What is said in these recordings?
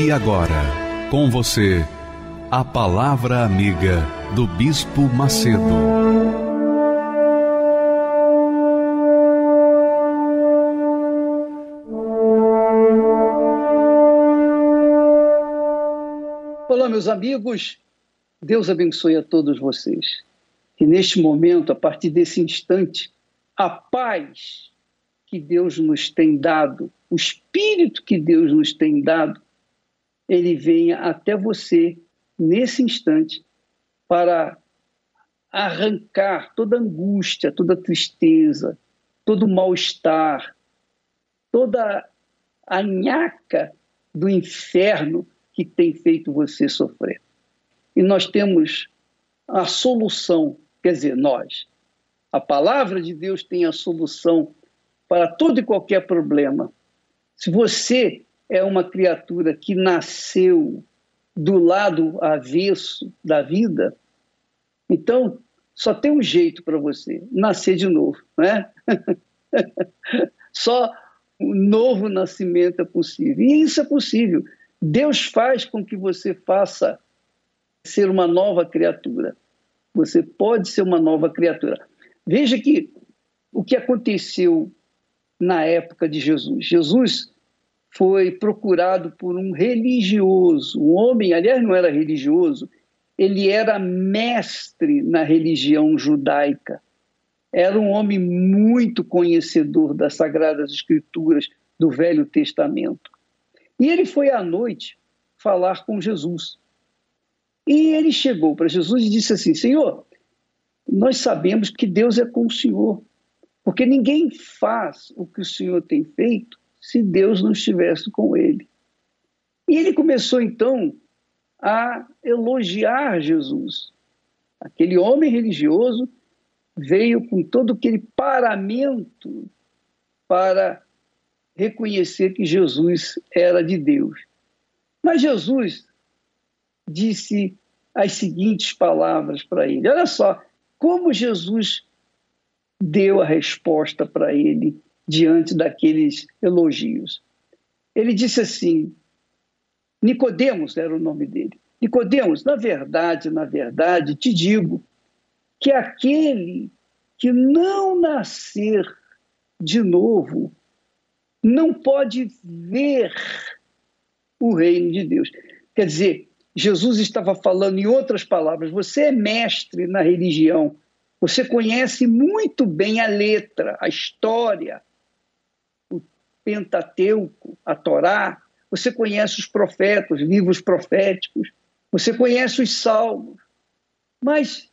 E agora, com você, a Palavra Amiga do Bispo Macedo. Olá, meus amigos. Deus abençoe a todos vocês. Que neste momento, a partir desse instante, a paz que Deus nos tem dado, o espírito que Deus nos tem dado, ele venha até você nesse instante para arrancar toda angústia, toda tristeza, todo mal-estar, toda a nhaca do inferno que tem feito você sofrer. E nós temos a solução, quer dizer, nós. A palavra de Deus tem a solução para todo e qualquer problema. Se você é uma criatura que nasceu do lado avesso da vida, então só tem um jeito para você: nascer de novo, né? só um novo nascimento é possível. E isso é possível. Deus faz com que você faça ser uma nova criatura. Você pode ser uma nova criatura. Veja que o que aconteceu na época de Jesus. Jesus foi procurado por um religioso, um homem, aliás, não era religioso, ele era mestre na religião judaica. Era um homem muito conhecedor das Sagradas Escrituras do Velho Testamento. E ele foi à noite falar com Jesus. E ele chegou para Jesus e disse assim: Senhor, nós sabemos que Deus é com o Senhor, porque ninguém faz o que o Senhor tem feito se Deus não estivesse com ele. E ele começou então a elogiar Jesus. Aquele homem religioso veio com todo aquele paramento para reconhecer que Jesus era de Deus. Mas Jesus disse as seguintes palavras para ele. Olha só como Jesus deu a resposta para ele diante daqueles elogios. Ele disse assim: Nicodemos era o nome dele. Nicodemos, na verdade, na verdade, te digo que aquele que não nascer de novo não pode ver o reino de Deus. Quer dizer, Jesus estava falando em outras palavras: você é mestre na religião, você conhece muito bem a letra, a história, Pentateuco, a Torá, você conhece os profetas, livros proféticos, você conhece os salmos. Mas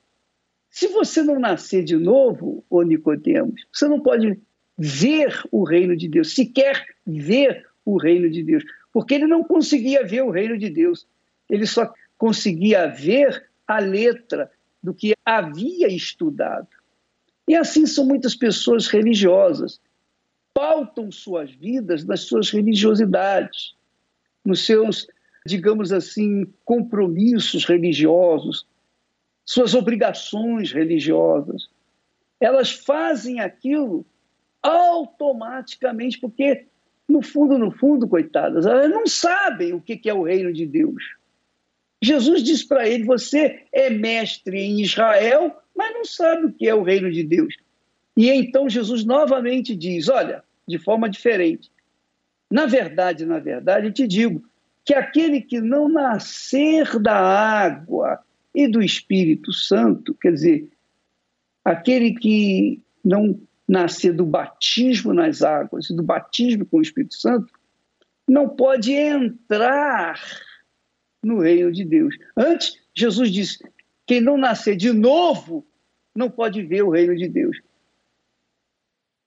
se você não nascer de novo, ô Nicodemos, você não pode ver o reino de Deus, sequer ver o reino de Deus, porque ele não conseguia ver o reino de Deus. Ele só conseguia ver a letra do que havia estudado. E assim são muitas pessoas religiosas pautam suas vidas nas suas religiosidades, nos seus, digamos assim, compromissos religiosos, suas obrigações religiosas. Elas fazem aquilo automaticamente, porque, no fundo, no fundo, coitadas, elas não sabem o que é o reino de Deus. Jesus diz para ele: Você é mestre em Israel, mas não sabe o que é o reino de Deus. E então Jesus novamente diz: Olha, de forma diferente. Na verdade, na verdade, te digo que aquele que não nascer da água e do Espírito Santo, quer dizer, aquele que não nascer do batismo nas águas e do batismo com o Espírito Santo, não pode entrar no reino de Deus. Antes, Jesus disse: quem não nascer de novo não pode ver o reino de Deus.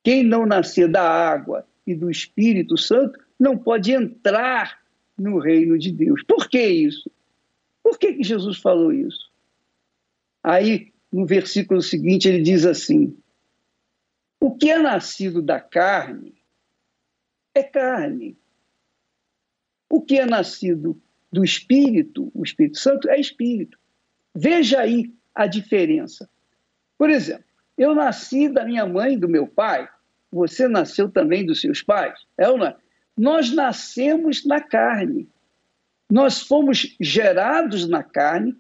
Quem não nascer da água e do Espírito Santo não pode entrar no reino de Deus. Por que isso? Por que, que Jesus falou isso? Aí, no versículo seguinte, ele diz assim: O que é nascido da carne é carne. O que é nascido do Espírito, o Espírito Santo, é Espírito. Veja aí a diferença. Por exemplo, eu nasci da minha mãe e do meu pai, você nasceu também dos seus pais, é ou não é? Nós nascemos na carne. Nós fomos gerados na carne,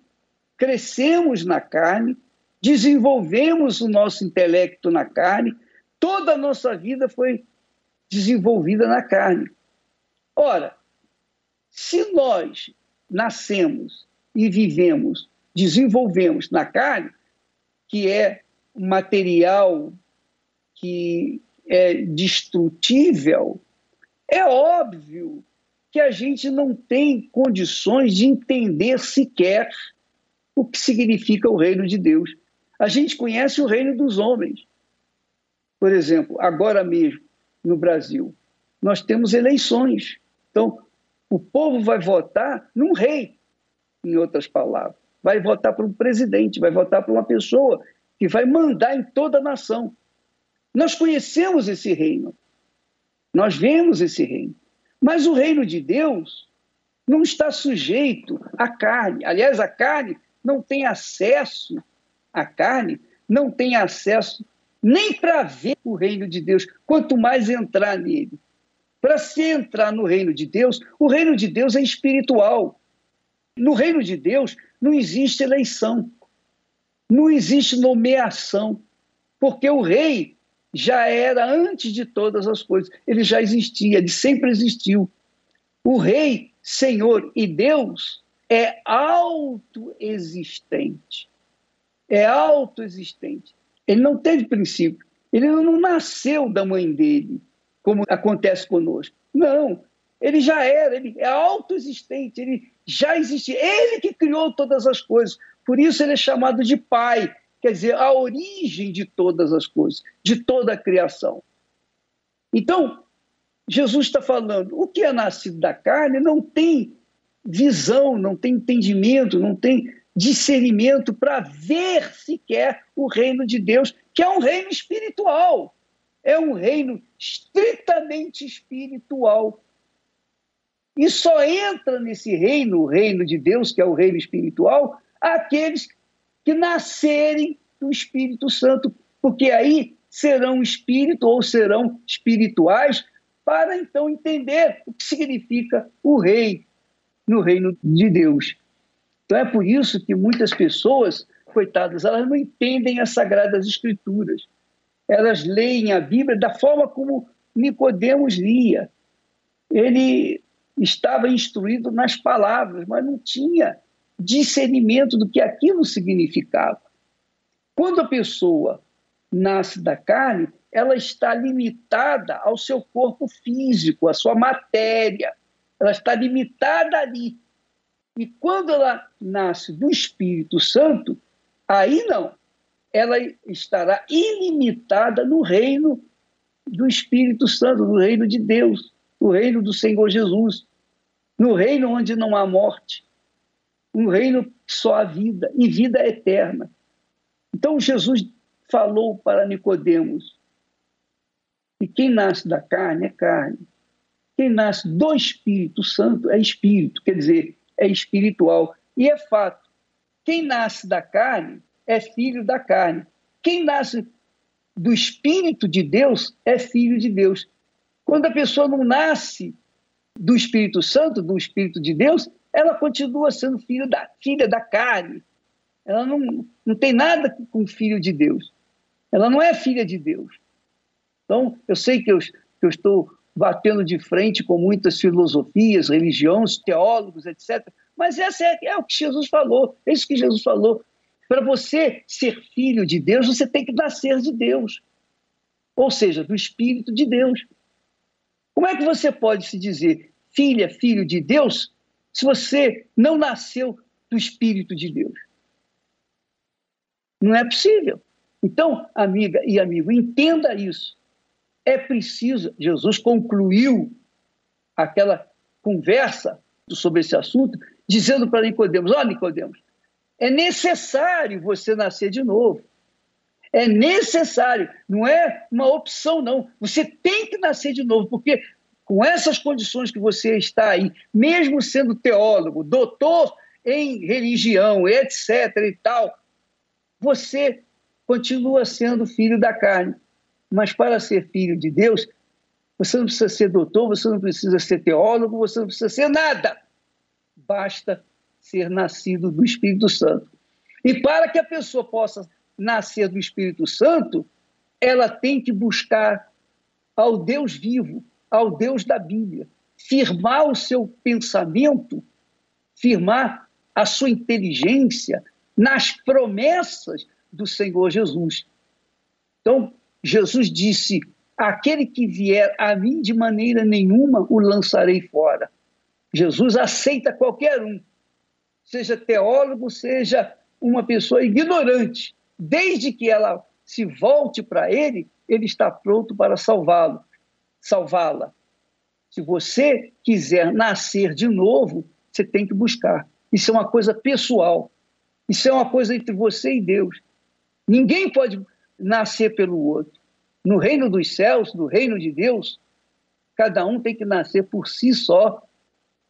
crescemos na carne, desenvolvemos o nosso intelecto na carne, toda a nossa vida foi desenvolvida na carne. Ora, se nós nascemos e vivemos, desenvolvemos na carne, que é material que é destrutível, é óbvio que a gente não tem condições de entender sequer o que significa o reino de Deus. A gente conhece o reino dos homens. Por exemplo, agora mesmo, no Brasil, nós temos eleições. Então, o povo vai votar num rei, em outras palavras. Vai votar para um presidente, vai votar para uma pessoa que vai mandar em toda a nação. Nós conhecemos esse reino. Nós vemos esse reino. Mas o reino de Deus não está sujeito à carne. Aliás, a carne não tem acesso, a carne não tem acesso nem para ver o reino de Deus, quanto mais entrar nele. Para se entrar no reino de Deus, o reino de Deus é espiritual. No reino de Deus não existe eleição, não existe nomeação, porque o rei já era antes de todas as coisas, ele já existia, ele sempre existiu. O rei, Senhor e Deus é autoexistente. É autoexistente. Ele não teve princípio. Ele não nasceu da mãe dele, como acontece conosco. Não. Ele já era, ele é autoexistente, ele já existia. Ele que criou todas as coisas. Por isso ele é chamado de pai, quer dizer, a origem de todas as coisas, de toda a criação. Então, Jesus está falando, o que é nascido da carne não tem visão, não tem entendimento, não tem discernimento para ver sequer o reino de Deus, que é um reino espiritual. É um reino estritamente espiritual. E só entra nesse reino, o reino de Deus, que é o reino espiritual, aqueles que nascerem do Espírito Santo, porque aí serão espírito ou serão espirituais para então entender o que significa o rei no reino de Deus. Então é por isso que muitas pessoas, coitadas, elas não entendem as sagradas escrituras. Elas leem a Bíblia da forma como Nicodemos lia. Ele estava instruído nas palavras, mas não tinha discernimento do que aquilo significava. Quando a pessoa nasce da carne, ela está limitada ao seu corpo físico, à sua matéria. Ela está limitada ali. E quando ela nasce do Espírito Santo, aí não. Ela estará ilimitada no reino do Espírito Santo, no reino de Deus, no reino do Senhor Jesus, no reino onde não há morte, um reino que só há vida e vida eterna. Então Jesus falou para Nicodemos: e quem nasce da carne é carne, quem nasce do Espírito Santo é espírito, quer dizer, é espiritual. E é fato: quem nasce da carne é filho da carne. Quem nasce do Espírito de Deus é filho de Deus. Quando a pessoa não nasce do Espírito Santo, do Espírito de Deus, ela continua sendo filho da, filha da carne. Ela não, não tem nada com filho de Deus. Ela não é filha de Deus. Então, eu sei que eu, que eu estou batendo de frente com muitas filosofias, religiões, teólogos, etc. Mas essa é, é o que Jesus falou, é isso que Jesus falou. Para você ser filho de Deus, você tem que nascer de Deus. Ou seja, do Espírito de Deus. Como é que você pode se dizer filha, filho de Deus, se você não nasceu do Espírito de Deus. Não é possível. Então, amiga e amigo, entenda isso. É preciso, Jesus concluiu aquela conversa sobre esse assunto, dizendo para Nicodemos: Ó, oh, Nicodemos, é necessário você nascer de novo. É necessário, não é uma opção, não. Você tem que nascer de novo, porque com essas condições que você está aí, mesmo sendo teólogo, doutor em religião, etc. e tal, você continua sendo filho da carne. Mas para ser filho de Deus, você não precisa ser doutor, você não precisa ser teólogo, você não precisa ser nada. Basta ser nascido do Espírito Santo. E para que a pessoa possa nascer do Espírito Santo, ela tem que buscar ao Deus vivo, ao Deus da Bíblia, firmar o seu pensamento, firmar a sua inteligência nas promessas do Senhor Jesus. Então, Jesus disse: Aquele que vier a mim de maneira nenhuma o lançarei fora. Jesus aceita qualquer um, seja teólogo, seja uma pessoa ignorante, desde que ela se volte para ele, ele está pronto para salvá-lo, salvá-la. Se você quiser nascer de novo, você tem que buscar. Isso é uma coisa pessoal. Isso é uma coisa entre você e Deus. Ninguém pode nascer pelo outro. No reino dos céus, no reino de Deus, cada um tem que nascer por si só,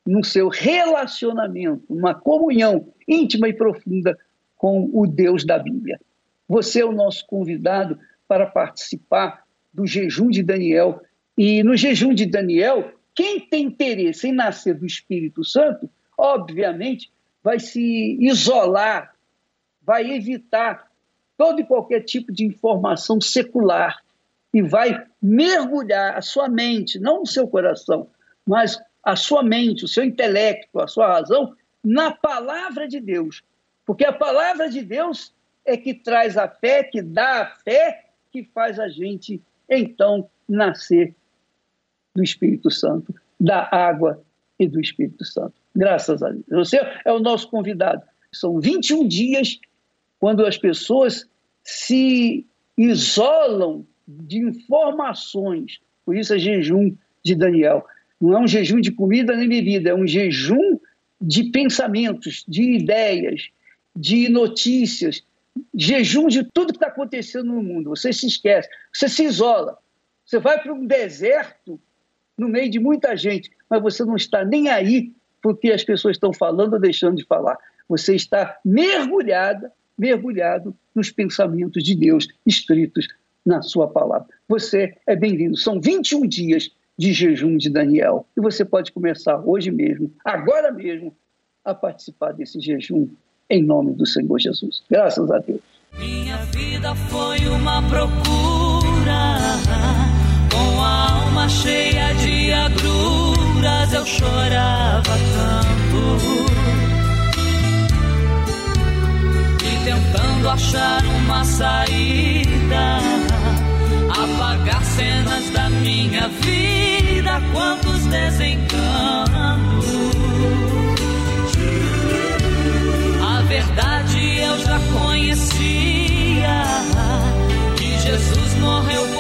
no seu relacionamento, uma comunhão íntima e profunda com o Deus da Bíblia. Você é o nosso convidado para participar do jejum de Daniel. E no jejum de Daniel, quem tem interesse em nascer do Espírito Santo, obviamente, vai se isolar, vai evitar todo e qualquer tipo de informação secular e vai mergulhar a sua mente, não o seu coração, mas a sua mente, o seu intelecto, a sua razão, na palavra de Deus. Porque a palavra de Deus é que traz a fé, que dá a fé, que faz a gente, então, nascer do Espírito Santo, da água e do Espírito Santo. Graças a Deus. Você é o nosso convidado. São 21 dias quando as pessoas se isolam de informações. Por isso é jejum de Daniel. Não é um jejum de comida nem bebida, é um jejum de pensamentos, de ideias, de notícias, jejum de tudo que está acontecendo no mundo. Você se esquece, você se isola. Você vai para um deserto no meio de muita gente, mas você não está nem aí porque as pessoas estão falando ou deixando de falar. Você está mergulhada, mergulhado nos pensamentos de Deus escritos na sua palavra. Você é bem-vindo. São 21 dias de jejum de Daniel e você pode começar hoje mesmo, agora mesmo, a participar desse jejum em nome do Senhor Jesus. Graças a Deus. Minha vida foi uma procura, alma cheia de agruras, eu chorava tanto. E tentando achar uma saída apagar cenas da minha vida, quantos desencantos. A verdade eu já conhecia, que Jesus morreu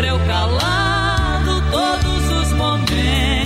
sofreu calado todos os momentos.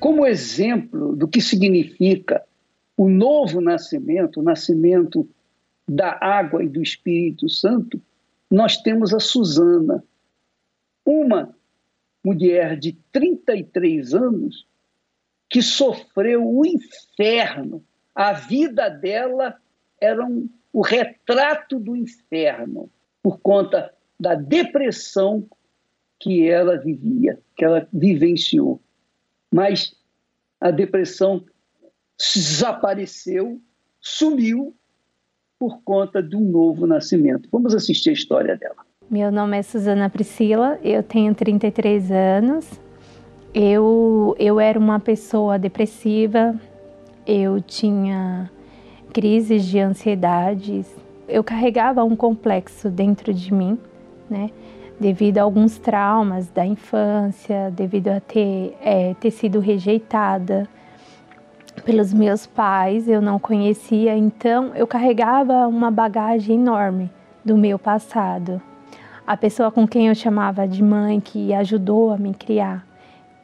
Como exemplo do que significa o novo nascimento, o nascimento da água e do Espírito Santo, nós temos a Susana, uma mulher de 33 anos que sofreu o inferno. A vida dela era um, o retrato do inferno por conta da depressão que ela vivia, que ela vivenciou. Mas a depressão desapareceu, sumiu por conta de um novo nascimento. Vamos assistir a história dela. Meu nome é Suzana Priscila, eu tenho 33 anos. Eu, eu era uma pessoa depressiva, eu tinha crises de ansiedade, eu carregava um complexo dentro de mim, né? devido a alguns traumas da infância, devido a ter, é, ter sido rejeitada pelos meus pais, eu não conhecia, então eu carregava uma bagagem enorme do meu passado. A pessoa com quem eu chamava de mãe, que ajudou a me criar,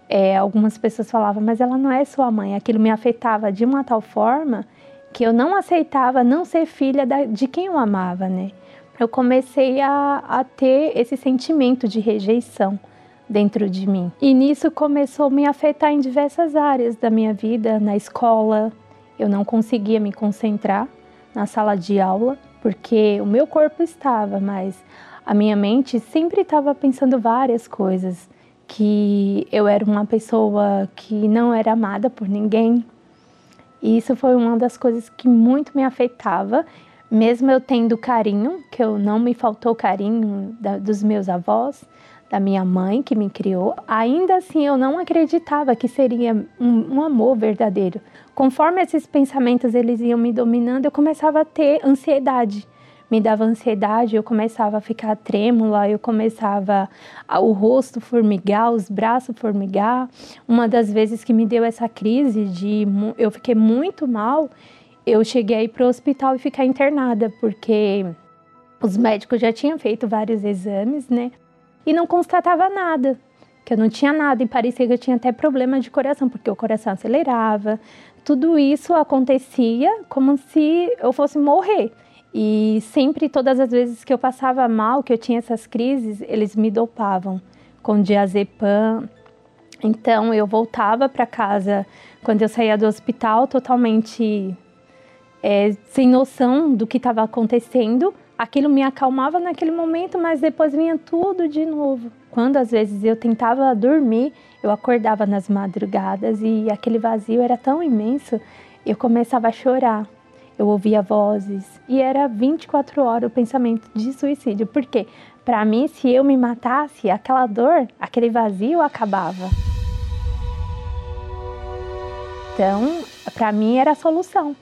é, algumas pessoas falavam, mas ela não é sua mãe. Aquilo me afetava de uma tal forma que eu não aceitava não ser filha da, de quem eu amava, né? eu comecei a, a ter esse sentimento de rejeição dentro de mim. E nisso começou a me afetar em diversas áreas da minha vida, na escola. Eu não conseguia me concentrar na sala de aula, porque o meu corpo estava, mas a minha mente sempre estava pensando várias coisas, que eu era uma pessoa que não era amada por ninguém. E isso foi uma das coisas que muito me afetava mesmo eu tendo carinho, que eu não me faltou carinho da, dos meus avós, da minha mãe que me criou, ainda assim eu não acreditava que seria um, um, amor verdadeiro. Conforme esses pensamentos eles iam me dominando, eu começava a ter ansiedade. Me dava ansiedade, eu começava a ficar trêmula, eu começava a, o rosto formigar, os braços formigar. Uma das vezes que me deu essa crise de eu fiquei muito mal, eu cheguei para o hospital e ficar internada, porque os médicos já tinham feito vários exames, né? E não constatava nada, que eu não tinha nada e parecia que eu tinha até problema de coração, porque o coração acelerava. Tudo isso acontecia como se eu fosse morrer. E sempre, todas as vezes que eu passava mal, que eu tinha essas crises, eles me dopavam com diazepam. Então eu voltava para casa quando eu saía do hospital totalmente é, sem noção do que estava acontecendo. Aquilo me acalmava naquele momento, mas depois vinha tudo de novo. Quando às vezes eu tentava dormir, eu acordava nas madrugadas e aquele vazio era tão imenso, eu começava a chorar. Eu ouvia vozes e era 24 horas o pensamento de suicídio. Porque para mim, se eu me matasse, aquela dor, aquele vazio acabava. Então, para mim era a solução.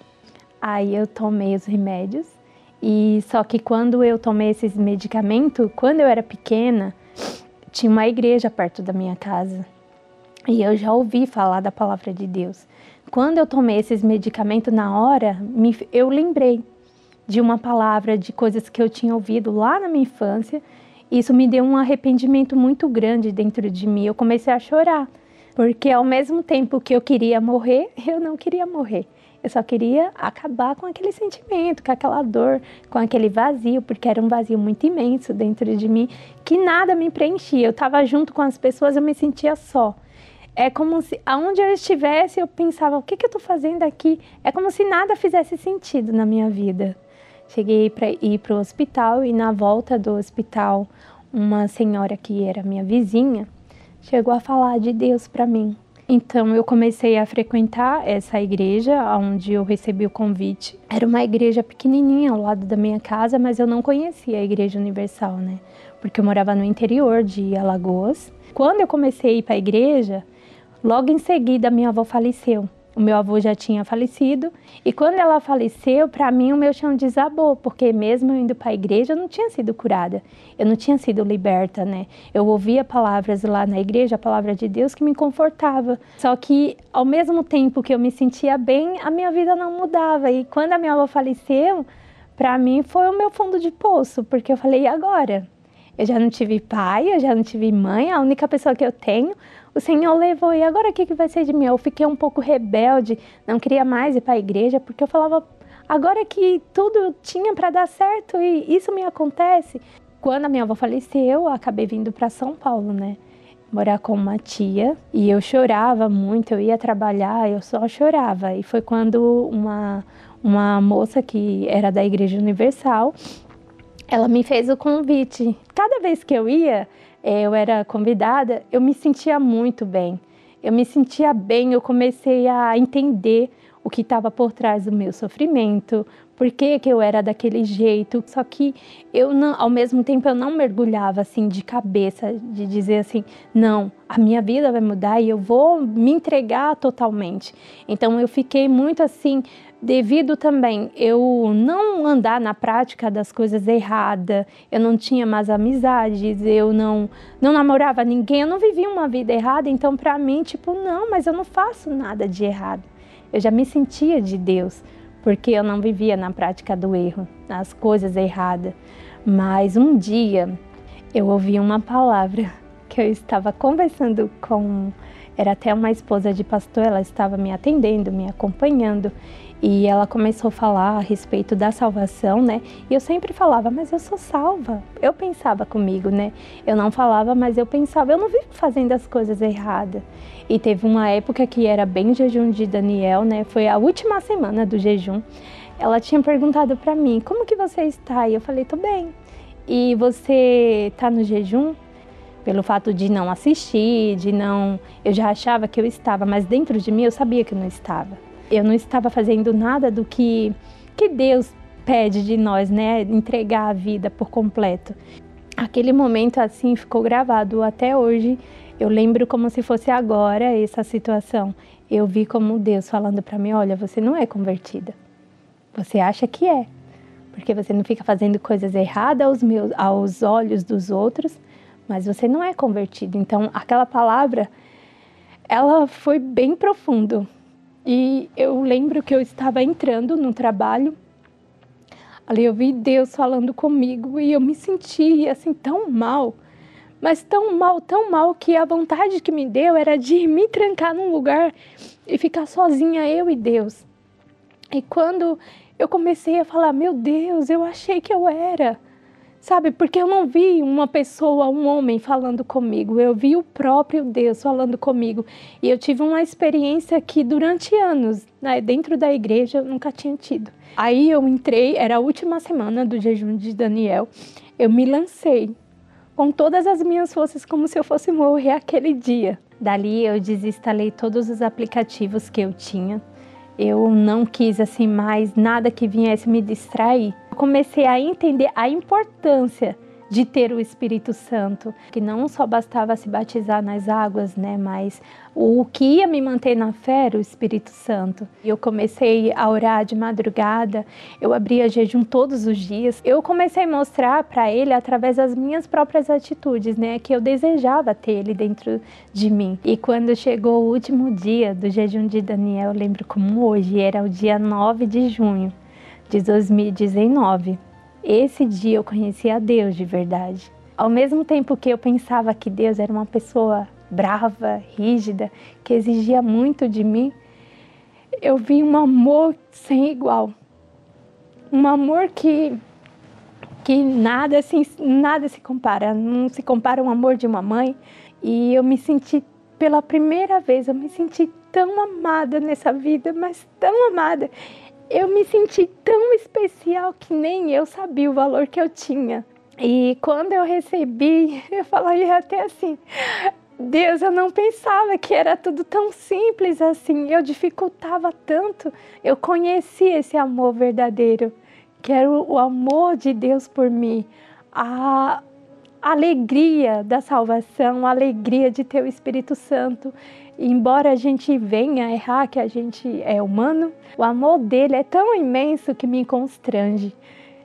Aí eu tomei os remédios e só que quando eu tomei esses medicamentos, quando eu era pequena, tinha uma igreja perto da minha casa. E eu já ouvi falar da palavra de Deus. Quando eu tomei esses medicamentos na hora, me, eu lembrei de uma palavra, de coisas que eu tinha ouvido lá na minha infância. Isso me deu um arrependimento muito grande dentro de mim. Eu comecei a chorar, porque ao mesmo tempo que eu queria morrer, eu não queria morrer. Eu só queria acabar com aquele sentimento, com aquela dor, com aquele vazio, porque era um vazio muito imenso dentro de mim, que nada me preenchia. Eu estava junto com as pessoas, eu me sentia só. É como se, aonde eu estivesse, eu pensava: o que, que eu estou fazendo aqui? É como se nada fizesse sentido na minha vida. Cheguei para ir para o hospital e na volta do hospital, uma senhora que era minha vizinha chegou a falar de Deus para mim. Então eu comecei a frequentar essa igreja onde eu recebi o convite. Era uma igreja pequenininha ao lado da minha casa, mas eu não conhecia a Igreja Universal, né? Porque eu morava no interior de Alagoas. Quando eu comecei a ir para a igreja, logo em seguida minha avó faleceu. O meu avô já tinha falecido e quando ela faleceu, para mim o meu chão desabou, porque mesmo eu indo para a igreja, eu não tinha sido curada. Eu não tinha sido liberta, né? Eu ouvia palavras lá na igreja, a palavra de Deus que me confortava. Só que ao mesmo tempo que eu me sentia bem, a minha vida não mudava. E quando a minha avó faleceu, para mim foi o meu fundo de poço, porque eu falei, e agora? Eu já não tive pai, eu já não tive mãe, a única pessoa que eu tenho o Senhor levou, e agora o que, que vai ser de mim? Eu fiquei um pouco rebelde, não queria mais ir para a igreja, porque eu falava, agora que tudo tinha para dar certo e isso me acontece. Quando a minha avó faleceu, eu acabei vindo para São Paulo, né? Morar com uma tia e eu chorava muito, eu ia trabalhar, eu só chorava. E foi quando uma, uma moça que era da Igreja Universal, ela me fez o convite. Cada vez que eu ia, eu era convidada, eu me sentia muito bem. Eu me sentia bem, eu comecei a entender o que estava por trás do meu sofrimento, por que, que eu era daquele jeito. Só que eu não, ao mesmo tempo eu não mergulhava assim de cabeça, de dizer assim, não, a minha vida vai mudar e eu vou me entregar totalmente. Então eu fiquei muito assim devido também eu não andar na prática das coisas erradas, eu não tinha mais amizades, eu não não namorava ninguém, eu não vivia uma vida errada, então para mim, tipo, não, mas eu não faço nada de errado. Eu já me sentia de Deus, porque eu não vivia na prática do erro, nas coisas erradas. Mas um dia eu ouvi uma palavra que eu estava conversando com era até uma esposa de pastor, ela estava me atendendo, me acompanhando, e ela começou a falar a respeito da salvação, né? E eu sempre falava, mas eu sou salva. Eu pensava comigo, né? Eu não falava, mas eu pensava, eu não vivo fazendo as coisas erradas. E teve uma época que era bem jejum de Daniel, né? Foi a última semana do jejum. Ela tinha perguntado para mim, como que você está? E eu falei, tô bem. E você tá no jejum? Pelo fato de não assistir, de não. Eu já achava que eu estava, mas dentro de mim eu sabia que eu não estava eu não estava fazendo nada do que, que Deus pede de nós, né? Entregar a vida por completo. Aquele momento assim ficou gravado até hoje. Eu lembro como se fosse agora essa situação. Eu vi como Deus falando para mim: olha, você não é convertida. Você acha que é, porque você não fica fazendo coisas erradas aos, meus, aos olhos dos outros, mas você não é convertido. Então, aquela palavra, ela foi bem profundo e eu lembro que eu estava entrando no trabalho, ali eu vi Deus falando comigo e eu me senti assim tão mal, mas tão mal, tão mal que a vontade que me deu era de me trancar num lugar e ficar sozinha eu e Deus. E quando eu comecei a falar, meu Deus, eu achei que eu era Sabe, porque eu não vi uma pessoa, um homem falando comigo, eu vi o próprio Deus falando comigo. E eu tive uma experiência que durante anos, né, dentro da igreja, eu nunca tinha tido. Aí eu entrei, era a última semana do jejum de Daniel, eu me lancei com todas as minhas forças, como se eu fosse morrer aquele dia. Dali eu desinstalei todos os aplicativos que eu tinha. Eu não quis assim mais nada que viesse me distrair comecei a entender a importância de ter o Espírito Santo, que não só bastava se batizar nas águas, né, mas o que ia me manter na fé era o Espírito Santo. Eu comecei a orar de madrugada, eu abria jejum todos os dias. Eu comecei a mostrar para ele através das minhas próprias atitudes, né, que eu desejava ter ele dentro de mim. E quando chegou o último dia do jejum de Daniel, eu lembro como hoje, era o dia 9 de junho de 2019. Esse dia eu conheci a Deus de verdade. Ao mesmo tempo que eu pensava que Deus era uma pessoa brava, rígida, que exigia muito de mim, eu vi um amor sem igual. Um amor que que nada assim, nada se compara, não se compara o amor de uma mãe, e eu me senti pela primeira vez, eu me senti tão amada nessa vida, mas tão amada. Eu me senti tão especial que nem eu sabia o valor que eu tinha. E quando eu recebi, eu falei até assim: Deus, eu não pensava que era tudo tão simples assim. Eu dificultava tanto. Eu conheci esse amor verdadeiro, que era o amor de Deus por mim, a alegria da salvação, a alegria de ter o Espírito Santo. Embora a gente venha errar, que a gente é humano, o amor dele é tão imenso que me constrange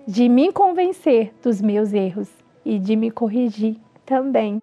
de me convencer dos meus erros e de me corrigir também.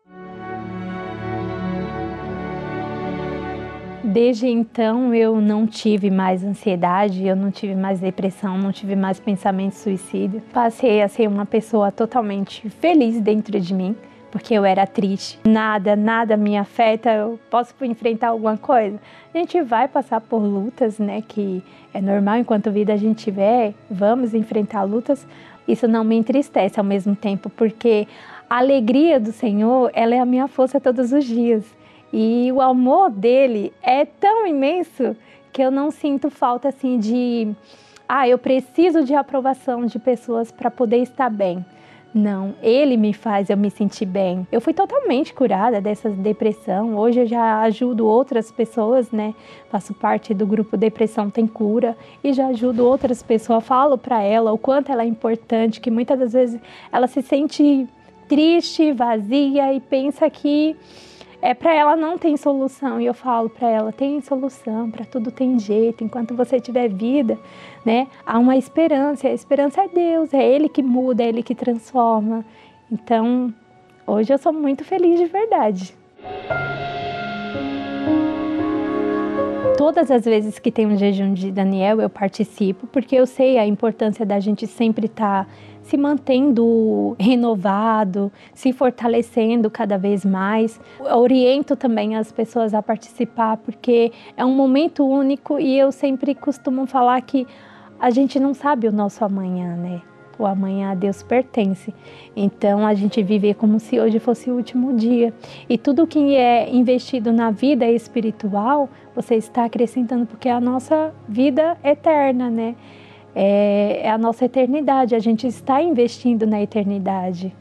Desde então eu não tive mais ansiedade, eu não tive mais depressão, não tive mais pensamento suicídio. Passei a ser uma pessoa totalmente feliz dentro de mim, porque eu era triste. Nada, nada me afeta, eu posso enfrentar alguma coisa. A gente vai passar por lutas, né, que é normal enquanto vida a gente tiver, vamos enfrentar lutas. Isso não me entristece ao mesmo tempo, porque a alegria do Senhor, ela é a minha força todos os dias. E o amor dele é tão imenso que eu não sinto falta assim de ah, eu preciso de aprovação de pessoas para poder estar bem. Não, ele me faz eu me sentir bem. Eu fui totalmente curada dessa depressão. Hoje eu já ajudo outras pessoas, né? Faço parte do grupo Depressão Tem Cura e já ajudo outras pessoas. Falo para ela o quanto ela é importante, que muitas das vezes ela se sente triste, vazia e pensa que é para ela não tem solução. E eu falo para ela tem solução para tudo tem jeito. Enquanto você tiver vida né há uma esperança. A esperança é Deus. É Ele que muda é Ele que transforma. Então hoje eu sou muito feliz de verdade. Todas as vezes que tem um jejum de Daniel, eu participo, porque eu sei a importância da gente sempre estar tá se mantendo renovado, se fortalecendo cada vez mais. Eu oriento também as pessoas a participar, porque é um momento único e eu sempre costumo falar que a gente não sabe o nosso amanhã, né? O amanhã a Deus pertence. Então a gente vive como se hoje fosse o último dia. E tudo que é investido na vida espiritual, você está acrescentando, porque é a nossa vida eterna, né? É, é a nossa eternidade, a gente está investindo na eternidade.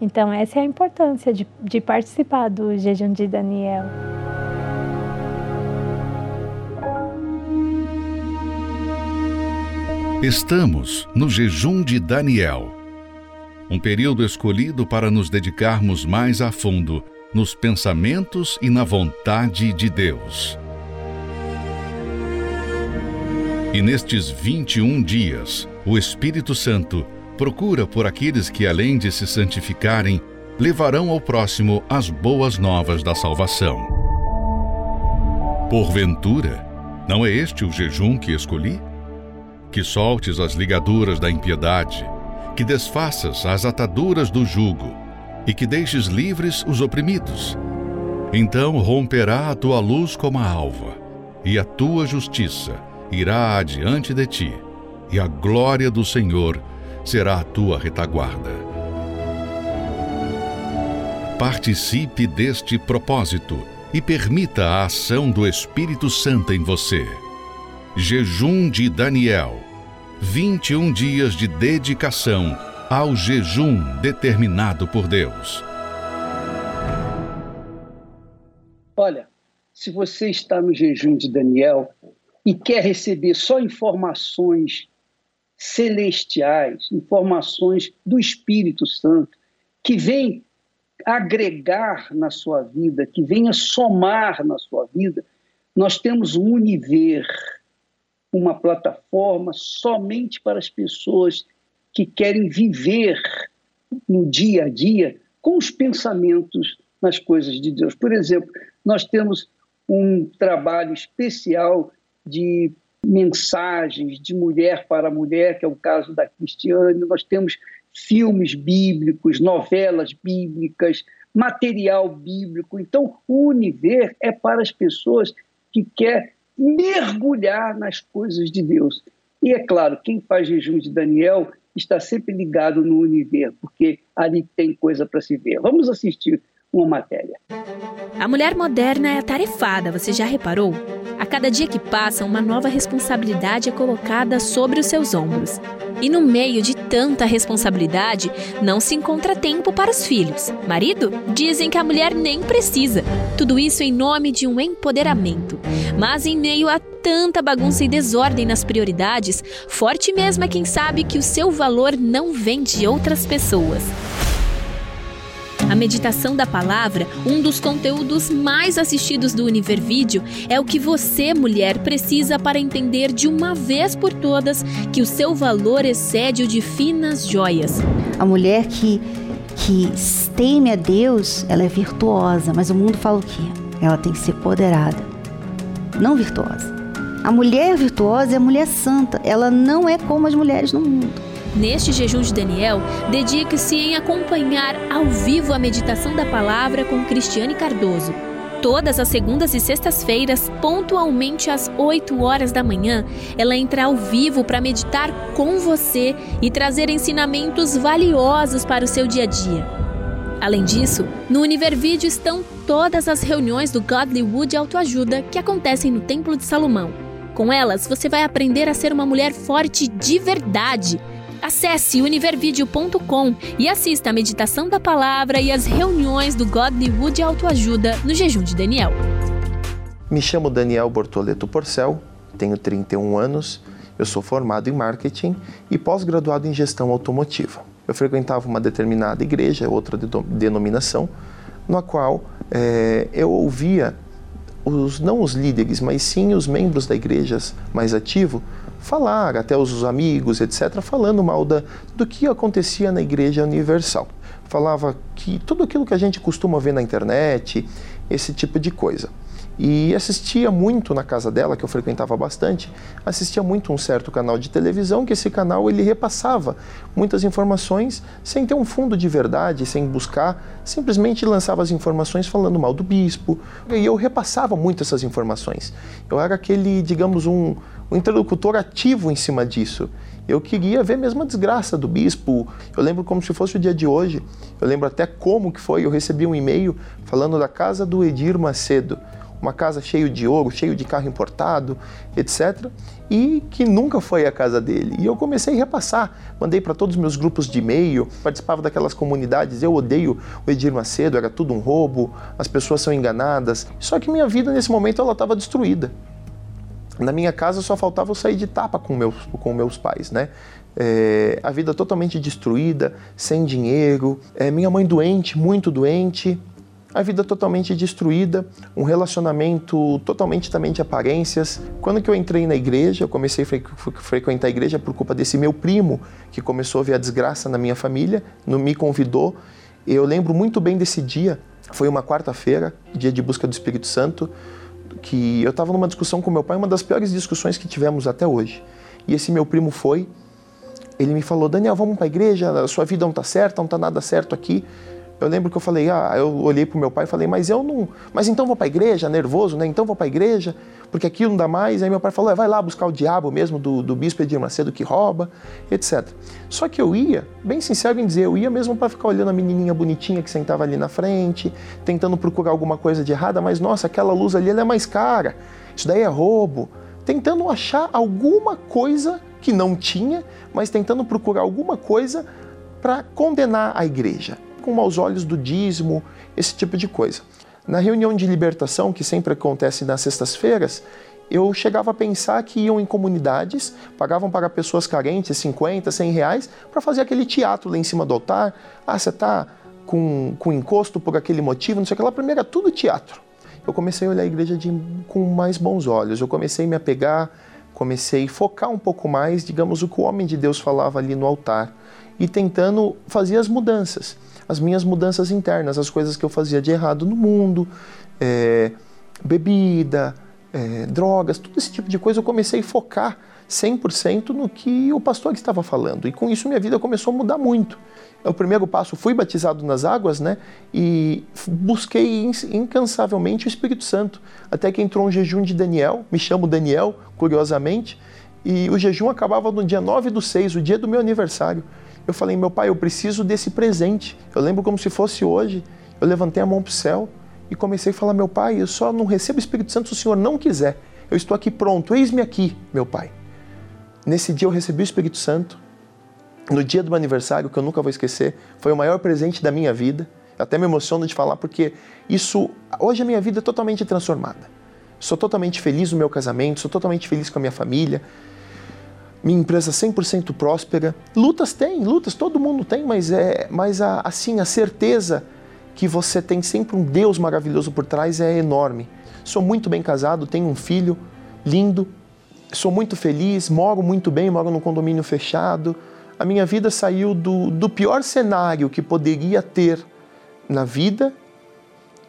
Então, essa é a importância de, de participar do jejum de Daniel. Estamos no jejum de Daniel, um período escolhido para nos dedicarmos mais a fundo nos pensamentos e na vontade de Deus. E nestes 21 dias, o Espírito Santo procura por aqueles que, além de se santificarem, levarão ao próximo as boas novas da salvação. Porventura, não é este o jejum que escolhi? Que soltes as ligaduras da impiedade, que desfaças as ataduras do jugo e que deixes livres os oprimidos. Então romperá a tua luz como a alva, e a tua justiça irá adiante de ti, e a glória do Senhor será a tua retaguarda. Participe deste propósito e permita a ação do Espírito Santo em você. Jejum de Daniel 21 dias de dedicação ao jejum determinado por Deus. Olha, se você está no jejum de Daniel, e quer receber só informações celestiais, informações do Espírito Santo, que vem agregar na sua vida, que venha somar na sua vida, nós temos um Univer, uma plataforma somente para as pessoas que querem viver no dia a dia com os pensamentos nas coisas de Deus. Por exemplo, nós temos um trabalho especial de mensagens de mulher para mulher, que é o caso da Cristiane. Nós temos filmes bíblicos, novelas bíblicas, material bíblico. Então, o universo é para as pessoas que quer mergulhar nas coisas de Deus. E é claro, quem faz jejum de Daniel está sempre ligado no universo, porque ali tem coisa para se ver. Vamos assistir uma matéria. A mulher moderna é atarefada, você já reparou? A cada dia que passa, uma nova responsabilidade é colocada sobre os seus ombros. E no meio de tanta responsabilidade, não se encontra tempo para os filhos. Marido? Dizem que a mulher nem precisa. Tudo isso em nome de um empoderamento. Mas em meio a tanta bagunça e desordem nas prioridades, forte mesmo é quem sabe que o seu valor não vem de outras pessoas. A meditação da palavra, um dos conteúdos mais assistidos do Univervídeo, é o que você, mulher, precisa para entender de uma vez por todas que o seu valor excede o de finas joias. A mulher que, que teme a Deus, ela é virtuosa, mas o mundo fala o quê? Ela tem que ser poderada, não virtuosa. A mulher virtuosa é a mulher santa, ela não é como as mulheres no mundo. Neste jejum de Daniel, dedique-se em acompanhar ao vivo a meditação da palavra com Cristiane Cardoso. Todas as segundas e sextas-feiras, pontualmente às 8 horas da manhã, ela entra ao vivo para meditar com você e trazer ensinamentos valiosos para o seu dia a dia. Além disso, no Univervídeo estão todas as reuniões do Godly Wood Autoajuda que acontecem no Templo de Salomão. Com elas, você vai aprender a ser uma mulher forte de verdade Acesse univervideo.com e assista a meditação da palavra e as reuniões do Godly Wood Autoajuda no jejum de Daniel. Me chamo Daniel Bortoleto Porcel, tenho 31 anos, eu sou formado em marketing e pós-graduado em gestão automotiva. Eu frequentava uma determinada igreja, outra denominação, na qual é, eu ouvia os, não os líderes, mas sim os membros da igreja mais ativo falar, até os amigos, etc., falando mal da, do que acontecia na Igreja Universal. Falava que tudo aquilo que a gente costuma ver na internet, esse tipo de coisa. E assistia muito na casa dela, que eu frequentava bastante, assistia muito um certo canal de televisão, que esse canal ele repassava muitas informações sem ter um fundo de verdade, sem buscar, simplesmente lançava as informações falando mal do bispo. E eu repassava muito essas informações. Eu era aquele, digamos, um, um interlocutor ativo em cima disso. Eu queria ver mesmo a desgraça do bispo. Eu lembro como se fosse o dia de hoje. Eu lembro até como que foi. Eu recebi um e-mail falando da casa do Edir Macedo uma casa cheia de ouro, cheio de carro importado, etc. E que nunca foi a casa dele. E eu comecei a repassar, mandei para todos os meus grupos de e-mail, participava daquelas comunidades. Eu odeio o Edir Macedo, era tudo um roubo, as pessoas são enganadas. Só que minha vida nesse momento ela estava destruída. Na minha casa só faltava eu sair de tapa com meus, com meus pais, né? É, a vida totalmente destruída, sem dinheiro, é, minha mãe doente, muito doente, a vida totalmente destruída, um relacionamento totalmente também de aparências. Quando que eu entrei na igreja, eu comecei a fre frequentar a igreja por culpa desse meu primo, que começou a ver a desgraça na minha família, não me convidou. Eu lembro muito bem desse dia, foi uma quarta-feira, dia de busca do Espírito Santo, que eu estava numa discussão com meu pai, uma das piores discussões que tivemos até hoje. E esse meu primo foi, ele me falou, Daniel, vamos para a igreja, a sua vida não está certa, não está nada certo aqui. Eu lembro que eu falei, ah, eu olhei para o meu pai e falei, mas eu não, mas então vou para a igreja, nervoso, né? Então vou para a igreja, porque aqui não dá mais. Aí meu pai falou, é, vai lá buscar o diabo mesmo do, do bispo Edir Macedo que rouba, etc. Só que eu ia, bem sincero em dizer, eu ia mesmo para ficar olhando a menininha bonitinha que sentava ali na frente, tentando procurar alguma coisa de errada, mas nossa, aquela luz ali é mais cara, isso daí é roubo. Tentando achar alguma coisa que não tinha, mas tentando procurar alguma coisa para condenar a igreja com maus olhos do dízimo, esse tipo de coisa. Na reunião de libertação, que sempre acontece nas sextas-feiras, eu chegava a pensar que iam em comunidades, pagavam para pessoas carentes 50, 100 reais para fazer aquele teatro lá em cima do altar. Ah, você está com, com encosto por aquele motivo, não sei o que lá. Mim era tudo teatro. Eu comecei a olhar a igreja de, com mais bons olhos. Eu comecei a me apegar, comecei a focar um pouco mais, digamos, o que o homem de Deus falava ali no altar e tentando fazer as mudanças, as minhas mudanças internas, as coisas que eu fazia de errado no mundo, é, bebida, é, drogas, todo esse tipo de coisa. Eu comecei a focar 100% no que o pastor estava falando e com isso minha vida começou a mudar muito o primeiro passo, fui batizado nas águas, né? E busquei incansavelmente o Espírito Santo. Até que entrou um jejum de Daniel, me chamo Daniel, curiosamente, e o jejum acabava no dia 9 do 6, o dia do meu aniversário. Eu falei, meu pai, eu preciso desse presente. Eu lembro como se fosse hoje. Eu levantei a mão para o céu e comecei a falar, meu pai, eu só não recebo o Espírito Santo se o Senhor não quiser. Eu estou aqui pronto, eis-me aqui, meu pai. Nesse dia eu recebi o Espírito Santo, no dia do meu aniversário, que eu nunca vou esquecer, foi o maior presente da minha vida. Eu até me emociono de falar porque isso, hoje a minha vida é totalmente transformada. Sou totalmente feliz no meu casamento, sou totalmente feliz com a minha família. Minha empresa 100% próspera. Lutas tem, lutas todo mundo tem, mas é, mas a, assim a certeza que você tem sempre um Deus maravilhoso por trás é enorme. Sou muito bem casado, tenho um filho lindo, sou muito feliz, moro muito bem, moro num condomínio fechado a minha vida saiu do, do pior cenário que poderia ter na vida,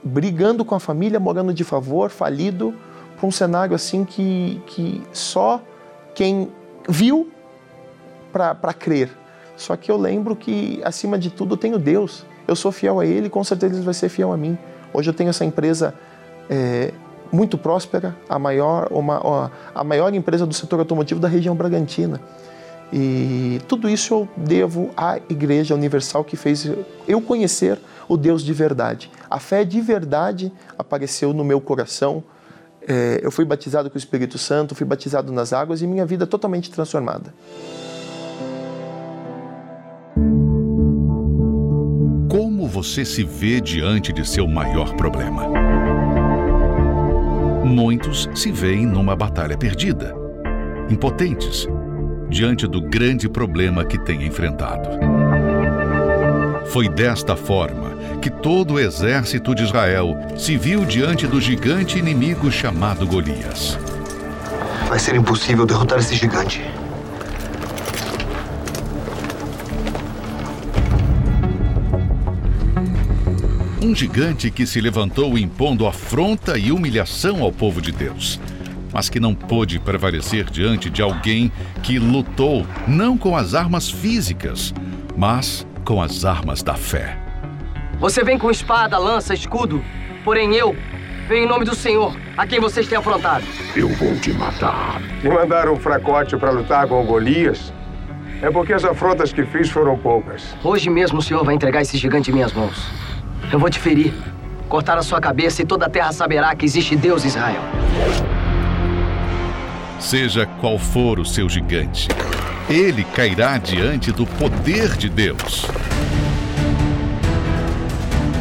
brigando com a família, morando de favor, falido, para um cenário assim que, que só quem viu para crer. Só que eu lembro que, acima de tudo, eu tenho Deus. Eu sou fiel a Ele com certeza Ele vai ser fiel a mim. Hoje eu tenho essa empresa é, muito próspera, a maior, uma, a maior empresa do setor automotivo da região Bragantina. E tudo isso eu devo à Igreja Universal que fez eu conhecer o Deus de verdade. A fé de verdade apareceu no meu coração. É, eu fui batizado com o Espírito Santo, fui batizado nas águas e minha vida totalmente transformada. Como você se vê diante de seu maior problema? Muitos se veem numa batalha perdida, impotentes diante do grande problema que tem enfrentado. Foi desta forma que todo o exército de Israel se viu diante do gigante inimigo chamado Golias. Vai ser impossível derrotar esse gigante. Um gigante que se levantou impondo afronta e humilhação ao povo de Deus mas que não pôde prevalecer diante de alguém que lutou não com as armas físicas, mas com as armas da fé. Você vem com espada, lança, escudo, porém eu venho em nome do Senhor, a quem vocês têm afrontado. Eu vou te matar. Me mandaram um fracote para lutar com Golias? É porque as afrontas que fiz foram poucas. Hoje mesmo o Senhor vai entregar esse gigante em minhas mãos. Eu vou te ferir, cortar a sua cabeça e toda a terra saberá que existe Deus Israel. Seja qual for o seu gigante, ele cairá diante do poder de Deus.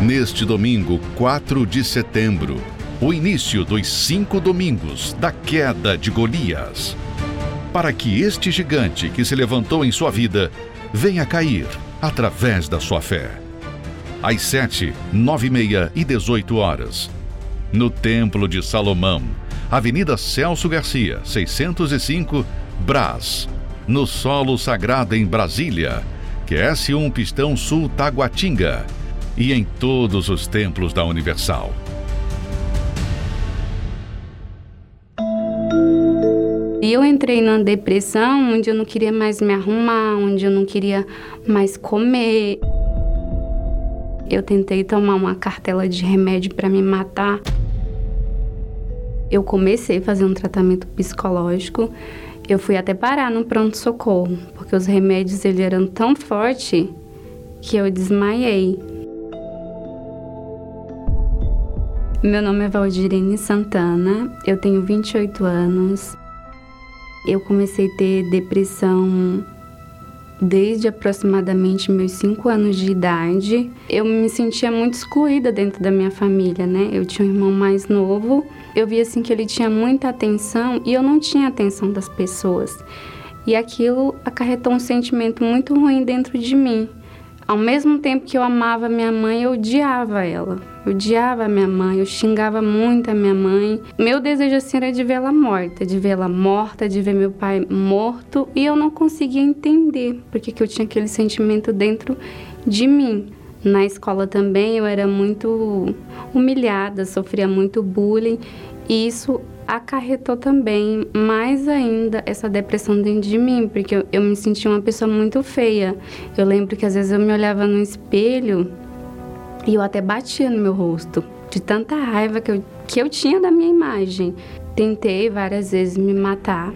Neste domingo, 4 de setembro, o início dos cinco domingos da queda de Golias. Para que este gigante que se levantou em sua vida venha cair através da sua fé. Às sete, nove e meia e dezoito horas, no Templo de Salomão, Avenida Celso Garcia, 605, Brás, no solo sagrado em Brasília, QS1 Pistão Sul Taguatinga e em todos os templos da Universal. Eu entrei numa depressão onde eu não queria mais me arrumar, onde eu não queria mais comer. Eu tentei tomar uma cartela de remédio para me matar eu comecei a fazer um tratamento psicológico. Eu fui até parar no pronto-socorro, porque os remédios ele eram tão fortes que eu desmaiei. Meu nome é Valdirene Santana, eu tenho 28 anos. Eu comecei a ter depressão desde aproximadamente meus 5 anos de idade. Eu me sentia muito excluída dentro da minha família, né? Eu tinha um irmão mais novo. Eu via assim que ele tinha muita atenção e eu não tinha atenção das pessoas. E aquilo acarretou um sentimento muito ruim dentro de mim, Ao mesmo tempo que eu amava minha mãe, eu odiava ela. Eu odiava a minha mãe, eu xingava muito a minha mãe. Meu desejo assim era de vê-la morta, de vê-la morta, de ver meu pai morto, e eu não conseguia entender porque que eu tinha aquele sentimento dentro de mim. Na escola também eu era muito humilhada, sofria muito bullying, e isso acarretou também mais ainda essa depressão dentro de mim, porque eu, eu me sentia uma pessoa muito feia. Eu lembro que às vezes eu me olhava no espelho e eu até batia no meu rosto, de tanta raiva que eu, que eu tinha da minha imagem. Tentei várias vezes me matar,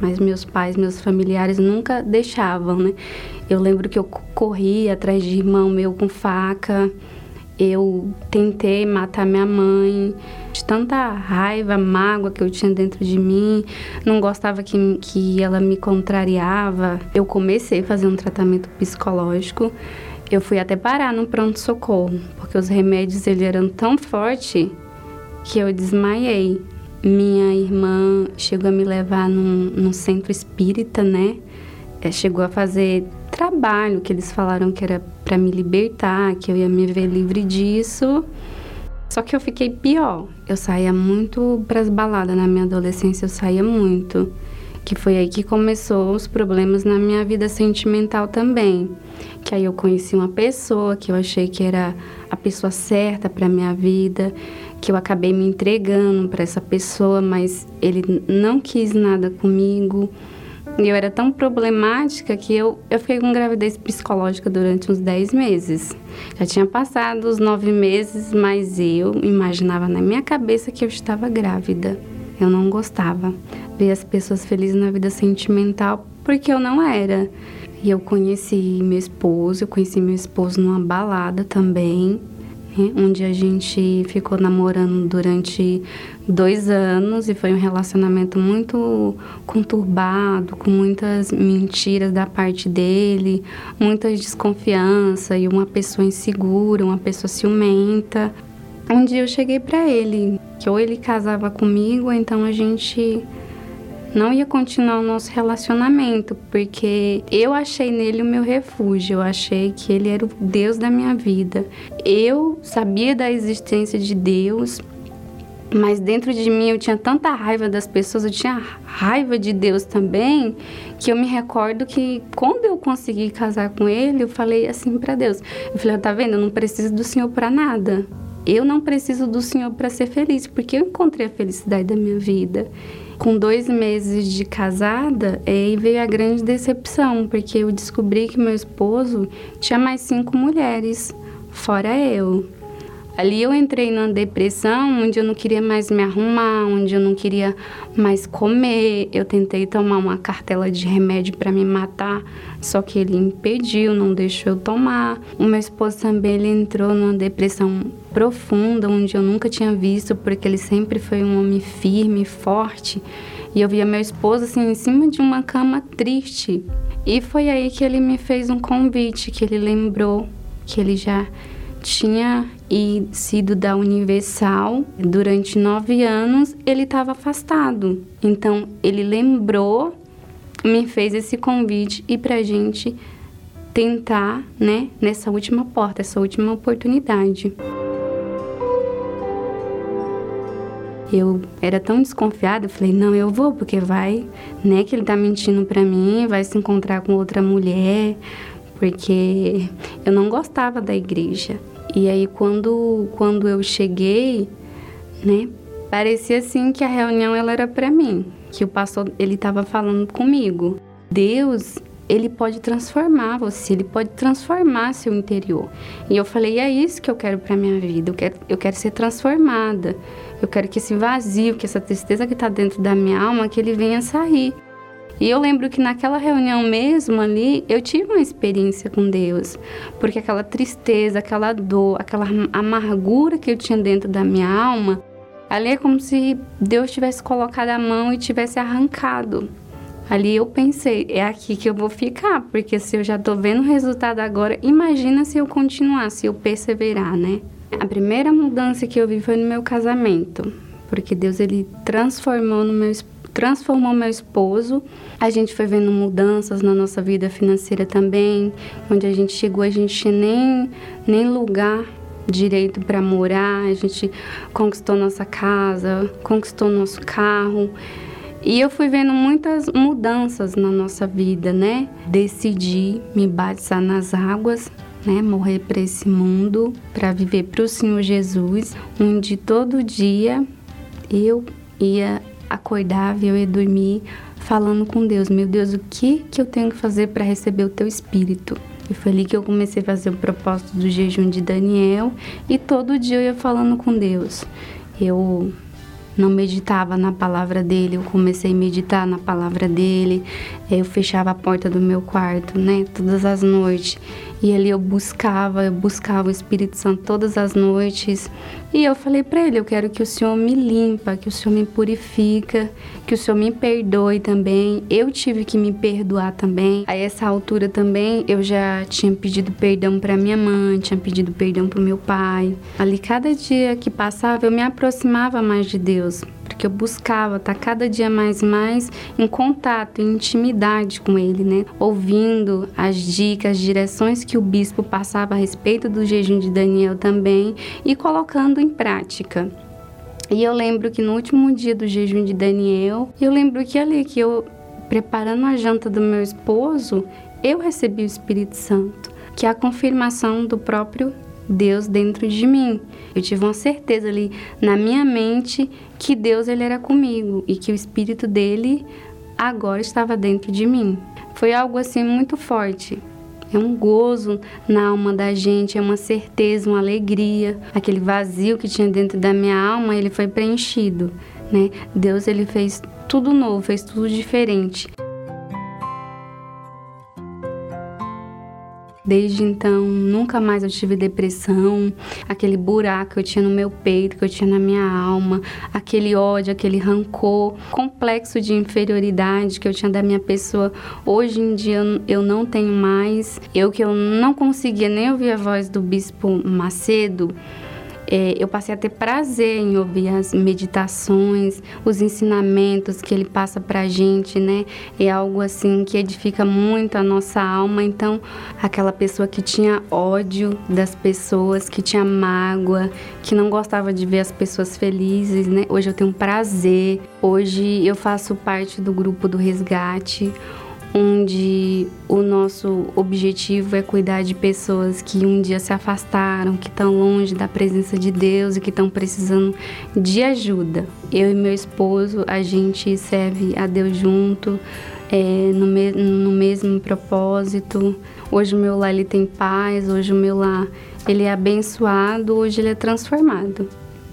mas meus pais, meus familiares nunca deixavam, né? Eu lembro que eu corria atrás de irmão meu com faca. Eu tentei matar minha mãe, de tanta raiva, mágoa que eu tinha dentro de mim, não gostava que, que ela me contrariava. Eu comecei a fazer um tratamento psicológico. Eu fui até parar no pronto-socorro, porque os remédios ele eram tão fortes que eu desmaiei. Minha irmã chegou a me levar num, num centro espírita, né? É, chegou a fazer trabalho que eles falaram que era para me libertar, que eu ia me ver livre disso. Só que eu fiquei pior. Eu saía muito para as baladas na minha adolescência, eu saía muito. Que foi aí que começou os problemas na minha vida sentimental também. Que aí eu conheci uma pessoa que eu achei que era a pessoa certa para minha vida, que eu acabei me entregando para essa pessoa, mas ele não quis nada comigo. E eu era tão problemática que eu, eu fiquei com gravidez psicológica durante uns 10 meses. Já tinha passado os nove meses, mas eu imaginava na minha cabeça que eu estava grávida. Eu não gostava. Ver as pessoas felizes na vida sentimental porque eu não era. E eu conheci meu esposo, eu conheci meu esposo numa balada também onde a gente ficou namorando durante dois anos e foi um relacionamento muito conturbado, com muitas mentiras da parte dele, muita desconfiança e uma pessoa insegura, uma pessoa ciumenta. Um dia eu cheguei para ele que ou ele casava comigo, então a gente não ia continuar o nosso relacionamento, porque eu achei nele o meu refúgio, eu achei que ele era o Deus da minha vida. Eu sabia da existência de Deus, mas dentro de mim eu tinha tanta raiva das pessoas, eu tinha raiva de Deus também, que eu me recordo que quando eu consegui casar com ele, eu falei assim para Deus, eu falei, tá vendo, eu não preciso do Senhor para nada. Eu não preciso do Senhor para ser feliz, porque eu encontrei a felicidade da minha vida com dois meses de casada, aí veio a grande decepção, porque eu descobri que meu esposo tinha mais cinco mulheres, fora eu. Ali eu entrei numa depressão onde eu não queria mais me arrumar, onde eu não queria mais comer. Eu tentei tomar uma cartela de remédio para me matar, só que ele impediu, não deixou eu tomar. O meu esposo também ele entrou numa depressão profunda, onde eu nunca tinha visto, porque ele sempre foi um homem firme, forte. E eu via meu esposo assim em cima de uma cama triste. E foi aí que ele me fez um convite, que ele lembrou que ele já tinha e sido da Universal durante nove anos, ele estava afastado. Então, ele lembrou, me fez esse convite e para gente tentar, né, nessa última porta, essa última oportunidade. Eu era tão desconfiada, falei, não, eu vou, porque vai, né, que ele tá mentindo para mim, vai se encontrar com outra mulher, porque eu não gostava da igreja. E aí quando quando eu cheguei, né, parecia assim que a reunião ela era para mim, que o pastor ele estava falando comigo. Deus, ele pode transformar você, ele pode transformar seu interior. E eu falei, é isso que eu quero para minha vida. Eu quero, eu quero ser transformada. Eu quero que esse vazio, que essa tristeza que está dentro da minha alma, que ele venha sair. E eu lembro que naquela reunião mesmo ali, eu tive uma experiência com Deus, porque aquela tristeza, aquela dor, aquela amargura que eu tinha dentro da minha alma, ali é como se Deus tivesse colocado a mão e tivesse arrancado. Ali eu pensei, é aqui que eu vou ficar, porque se eu já tô vendo o resultado agora, imagina se eu continuar, se eu perseverar, né? A primeira mudança que eu vi foi no meu casamento, porque Deus ele transformou no meu transformou meu esposo. A gente foi vendo mudanças na nossa vida financeira também. Onde a gente chegou, a gente nem, nem lugar direito para morar. A gente conquistou nossa casa, conquistou nosso carro. E eu fui vendo muitas mudanças na nossa vida, né? Decidi me batizar nas águas, né? Morrer para esse mundo, para viver para o Senhor Jesus, onde todo dia eu ia acordar, eu ia dormir falando com Deus, meu Deus, o que que eu tenho que fazer para receber o teu espírito? E foi ali que eu comecei a fazer o propósito do jejum de Daniel e todo dia eu ia falando com Deus. Eu não meditava na palavra dele, eu comecei a meditar na palavra dele. Eu fechava a porta do meu quarto, né, todas as noites. E ali eu buscava, eu buscava o Espírito Santo todas as noites. E eu falei para ele, eu quero que o Senhor me limpa, que o Senhor me purifica, que o Senhor me perdoe também. Eu tive que me perdoar também. A essa altura também eu já tinha pedido perdão para minha mãe, tinha pedido perdão para o meu pai. Ali cada dia que passava eu me aproximava mais de Deus, porque eu buscava estar tá cada dia mais mais em contato, em intimidade com ele, né? Ouvindo as dicas, as direções que o bispo passava a respeito do jejum de Daniel também e colocando em prática. E eu lembro que no último dia do jejum de Daniel, eu lembro que ali que eu preparando a janta do meu esposo, eu recebi o Espírito Santo, que é a confirmação do próprio Deus dentro de mim. Eu tive uma certeza ali na minha mente que Deus ele era comigo e que o espírito dele agora estava dentro de mim. Foi algo assim muito forte. É um gozo na alma da gente, é uma certeza, uma alegria. Aquele vazio que tinha dentro da minha alma, ele foi preenchido, né? Deus ele fez tudo novo, fez tudo diferente. Desde então, nunca mais eu tive depressão, aquele buraco que eu tinha no meu peito, que eu tinha na minha alma, aquele ódio, aquele rancor, complexo de inferioridade que eu tinha da minha pessoa. Hoje em dia eu não tenho mais. Eu que eu não conseguia nem ouvir a voz do bispo Macedo, é, eu passei a ter prazer em ouvir as meditações, os ensinamentos que ele passa para a gente, né? É algo assim que edifica muito a nossa alma. Então, aquela pessoa que tinha ódio das pessoas, que tinha mágoa, que não gostava de ver as pessoas felizes, né? Hoje eu tenho prazer. Hoje eu faço parte do grupo do resgate onde o nosso objetivo é cuidar de pessoas que um dia se afastaram, que estão longe da presença de Deus e que estão precisando de ajuda. Eu e meu esposo, a gente serve a Deus junto, é, no, me no mesmo propósito. Hoje o meu lar ele tem paz, hoje o meu lar ele é abençoado, hoje ele é transformado.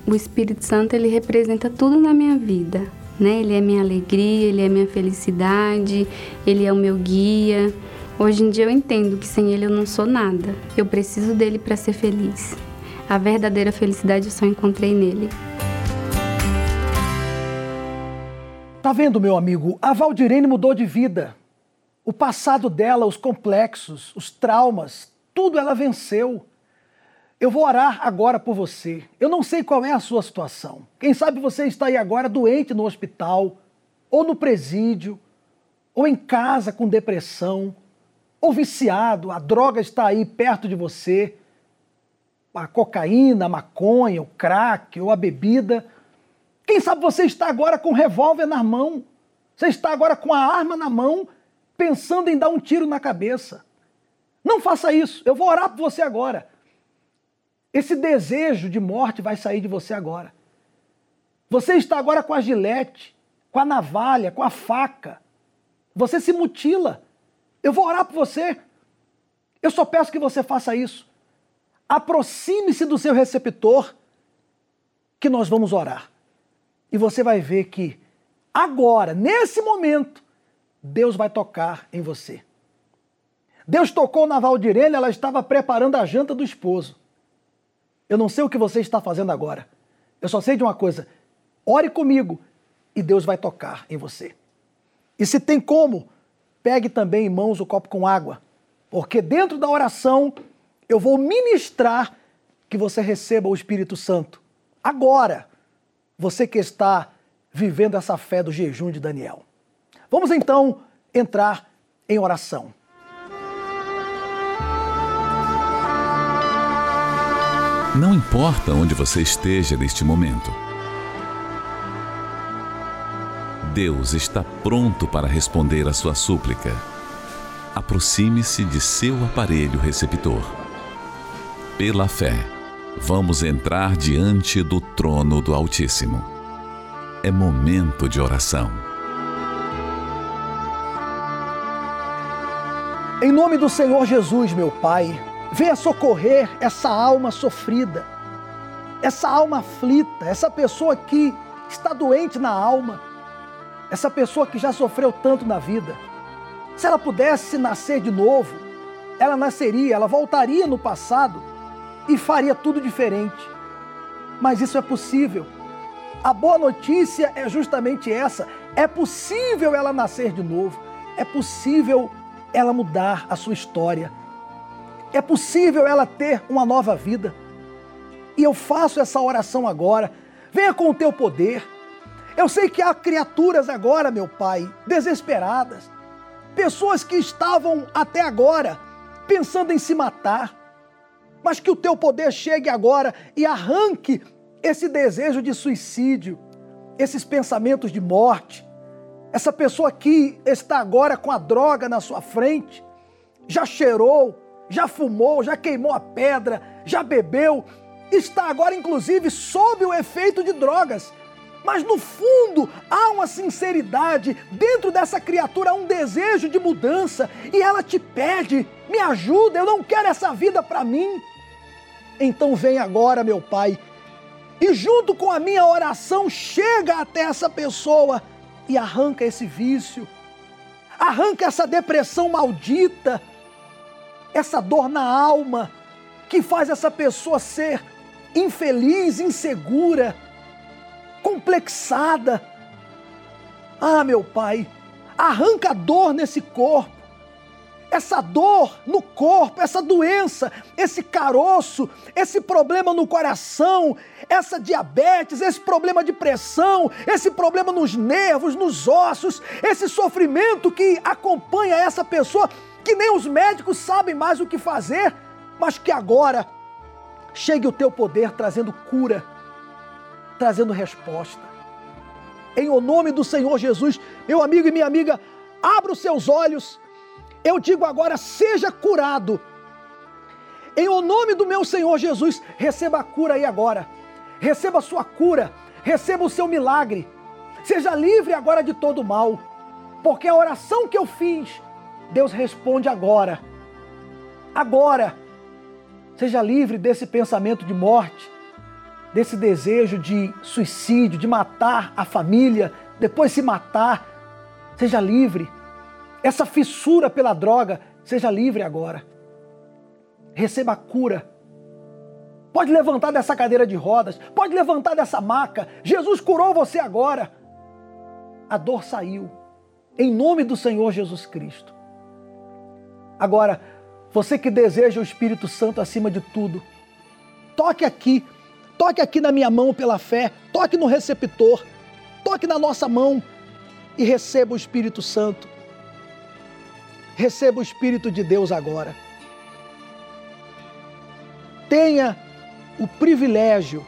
O Espírito Santo ele representa tudo na minha vida né? Ele é minha alegria, ele é minha felicidade, ele é o meu guia. Hoje em dia eu entendo que sem ele eu não sou nada. Eu preciso dele para ser feliz. A verdadeira felicidade eu só encontrei nele. Tá vendo, meu amigo? A Valdirene mudou de vida. O passado dela, os complexos, os traumas, tudo ela venceu. Eu vou orar agora por você. Eu não sei qual é a sua situação. Quem sabe você está aí agora doente no hospital, ou no presídio, ou em casa com depressão, ou viciado, a droga está aí perto de você. A cocaína, a maconha, o crack ou a bebida. Quem sabe você está agora com um revólver na mão. Você está agora com a arma na mão, pensando em dar um tiro na cabeça. Não faça isso. Eu vou orar por você agora. Esse desejo de morte vai sair de você agora. Você está agora com a gilete, com a navalha, com a faca. Você se mutila. Eu vou orar por você. Eu só peço que você faça isso. Aproxime-se do seu receptor, que nós vamos orar. E você vai ver que agora, nesse momento, Deus vai tocar em você. Deus tocou na Valdirene, ela estava preparando a janta do esposo. Eu não sei o que você está fazendo agora. Eu só sei de uma coisa: ore comigo e Deus vai tocar em você. E se tem como, pegue também em mãos o copo com água, porque dentro da oração eu vou ministrar que você receba o Espírito Santo. Agora, você que está vivendo essa fé do jejum de Daniel. Vamos então entrar em oração. Não importa onde você esteja neste momento. Deus está pronto para responder a sua súplica. Aproxime-se de seu aparelho receptor. Pela fé, vamos entrar diante do trono do Altíssimo. É momento de oração. Em nome do Senhor Jesus, meu Pai, venha socorrer essa alma sofrida, essa alma aflita, essa pessoa que está doente na alma, essa pessoa que já sofreu tanto na vida. Se ela pudesse nascer de novo, ela nasceria, ela voltaria no passado e faria tudo diferente. Mas isso é possível. A boa notícia é justamente essa: é possível ela nascer de novo, é possível ela mudar a sua história é possível ela ter uma nova vida. E eu faço essa oração agora. Venha com o teu poder. Eu sei que há criaturas agora, meu Pai, desesperadas. Pessoas que estavam até agora pensando em se matar. Mas que o teu poder chegue agora e arranque esse desejo de suicídio, esses pensamentos de morte. Essa pessoa que está agora com a droga na sua frente, já cheirou, já fumou, já queimou a pedra, já bebeu, está agora inclusive sob o efeito de drogas. Mas no fundo há uma sinceridade, dentro dessa criatura há um desejo de mudança e ela te pede: me ajuda, eu não quero essa vida para mim. Então vem agora, meu Pai, e junto com a minha oração chega até essa pessoa e arranca esse vício, arranca essa depressão maldita essa dor na alma que faz essa pessoa ser infeliz, insegura, complexada. Ah, meu Pai, arranca a dor nesse corpo, essa dor no corpo, essa doença, esse caroço, esse problema no coração, essa diabetes, esse problema de pressão, esse problema nos nervos, nos ossos, esse sofrimento que acompanha essa pessoa que nem os médicos sabem mais o que fazer, mas que agora chegue o teu poder trazendo cura, trazendo resposta. Em o nome do Senhor Jesus, meu amigo e minha amiga, abra os seus olhos. Eu digo agora, seja curado. Em o nome do meu Senhor Jesus, receba a cura aí agora. Receba a sua cura, receba o seu milagre. Seja livre agora de todo mal, porque a oração que eu fiz Deus responde agora. Agora. Seja livre desse pensamento de morte, desse desejo de suicídio, de matar a família, depois se matar. Seja livre. Essa fissura pela droga, seja livre agora. Receba a cura. Pode levantar dessa cadeira de rodas, pode levantar dessa maca. Jesus curou você agora. A dor saiu. Em nome do Senhor Jesus Cristo. Agora, você que deseja o Espírito Santo acima de tudo, toque aqui, toque aqui na minha mão pela fé, toque no receptor, toque na nossa mão e receba o Espírito Santo. Receba o Espírito de Deus agora. Tenha o privilégio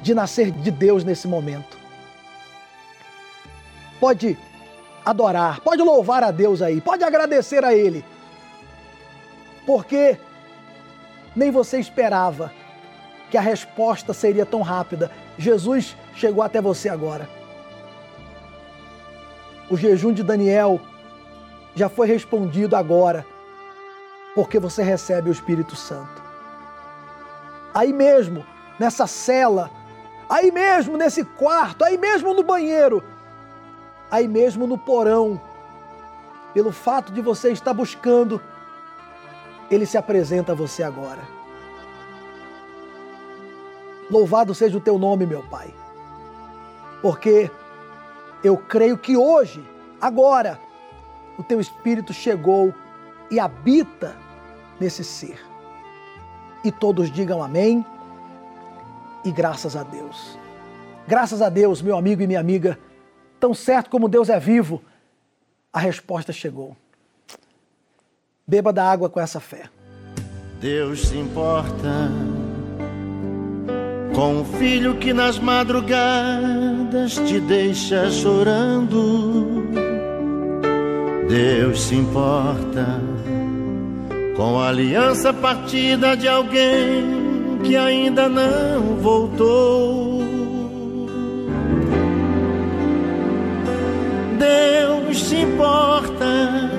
de nascer de Deus nesse momento. Pode adorar, pode louvar a Deus aí, pode agradecer a Ele porque nem você esperava que a resposta seria tão rápida. Jesus chegou até você agora. O jejum de Daniel já foi respondido agora, porque você recebe o Espírito Santo. Aí mesmo, nessa cela, aí mesmo nesse quarto, aí mesmo no banheiro, aí mesmo no porão, pelo fato de você estar buscando ele se apresenta a você agora. Louvado seja o teu nome, meu Pai, porque eu creio que hoje, agora, o teu Espírito chegou e habita nesse ser. E todos digam amém e graças a Deus. Graças a Deus, meu amigo e minha amiga, tão certo como Deus é vivo, a resposta chegou. Beba da água com essa fé. Deus se importa com o filho que nas madrugadas te deixa chorando. Deus se importa com a aliança partida de alguém que ainda não voltou. Deus se importa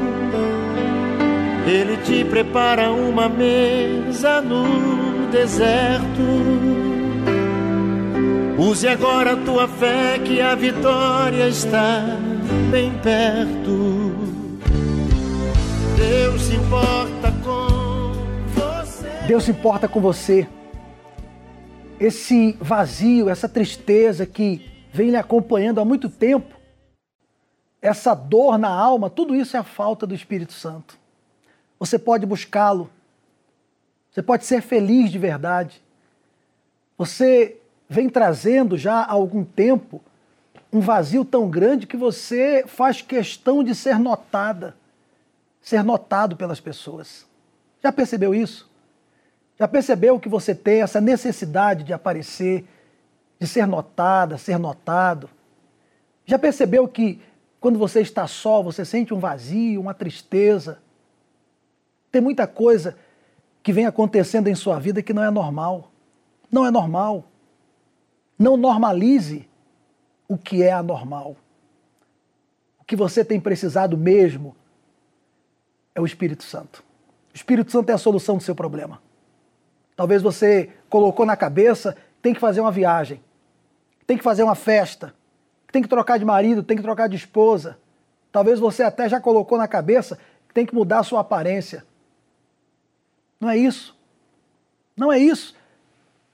Ele te prepara uma mesa no deserto. Use agora a tua fé que a vitória está bem perto. Deus se importa com você. Deus se importa com você. Esse vazio, essa tristeza que vem lhe acompanhando há muito tempo, essa dor na alma, tudo isso é a falta do Espírito Santo. Você pode buscá-lo. Você pode ser feliz de verdade. Você vem trazendo já há algum tempo um vazio tão grande que você faz questão de ser notada, ser notado pelas pessoas. Já percebeu isso? Já percebeu que você tem essa necessidade de aparecer, de ser notada, ser notado? Já percebeu que quando você está só, você sente um vazio, uma tristeza? Tem muita coisa que vem acontecendo em sua vida que não é normal. Não é normal. Não normalize o que é anormal. O que você tem precisado mesmo é o Espírito Santo. O Espírito Santo é a solução do seu problema. Talvez você colocou na cabeça, tem que fazer uma viagem, tem que fazer uma festa, tem que trocar de marido, tem que trocar de esposa. Talvez você até já colocou na cabeça que tem que mudar a sua aparência. Não é isso. Não é isso.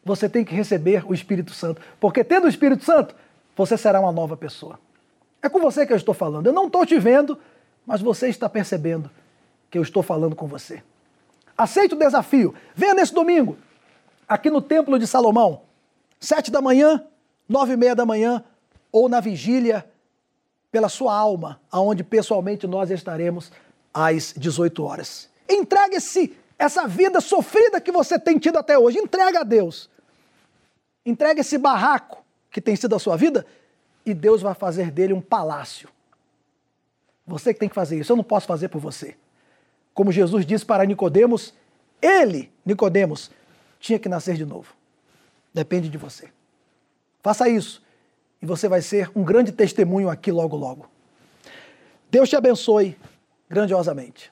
Você tem que receber o Espírito Santo. Porque tendo o Espírito Santo, você será uma nova pessoa. É com você que eu estou falando. Eu não estou te vendo, mas você está percebendo que eu estou falando com você. Aceite o desafio. Venha nesse domingo, aqui no Templo de Salomão, sete da manhã, nove e meia da manhã, ou na vigília pela sua alma, aonde pessoalmente nós estaremos às 18 horas. Entregue-se essa vida sofrida que você tem tido até hoje, entrega a Deus. Entrega esse barraco que tem sido a sua vida e Deus vai fazer dele um palácio. Você que tem que fazer isso, eu não posso fazer por você. Como Jesus disse para Nicodemos, ele, Nicodemos, tinha que nascer de novo. Depende de você. Faça isso e você vai ser um grande testemunho aqui logo logo. Deus te abençoe grandiosamente.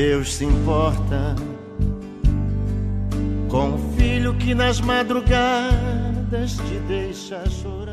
Deus se importa com o filho que nas madrugadas te deixa chorar.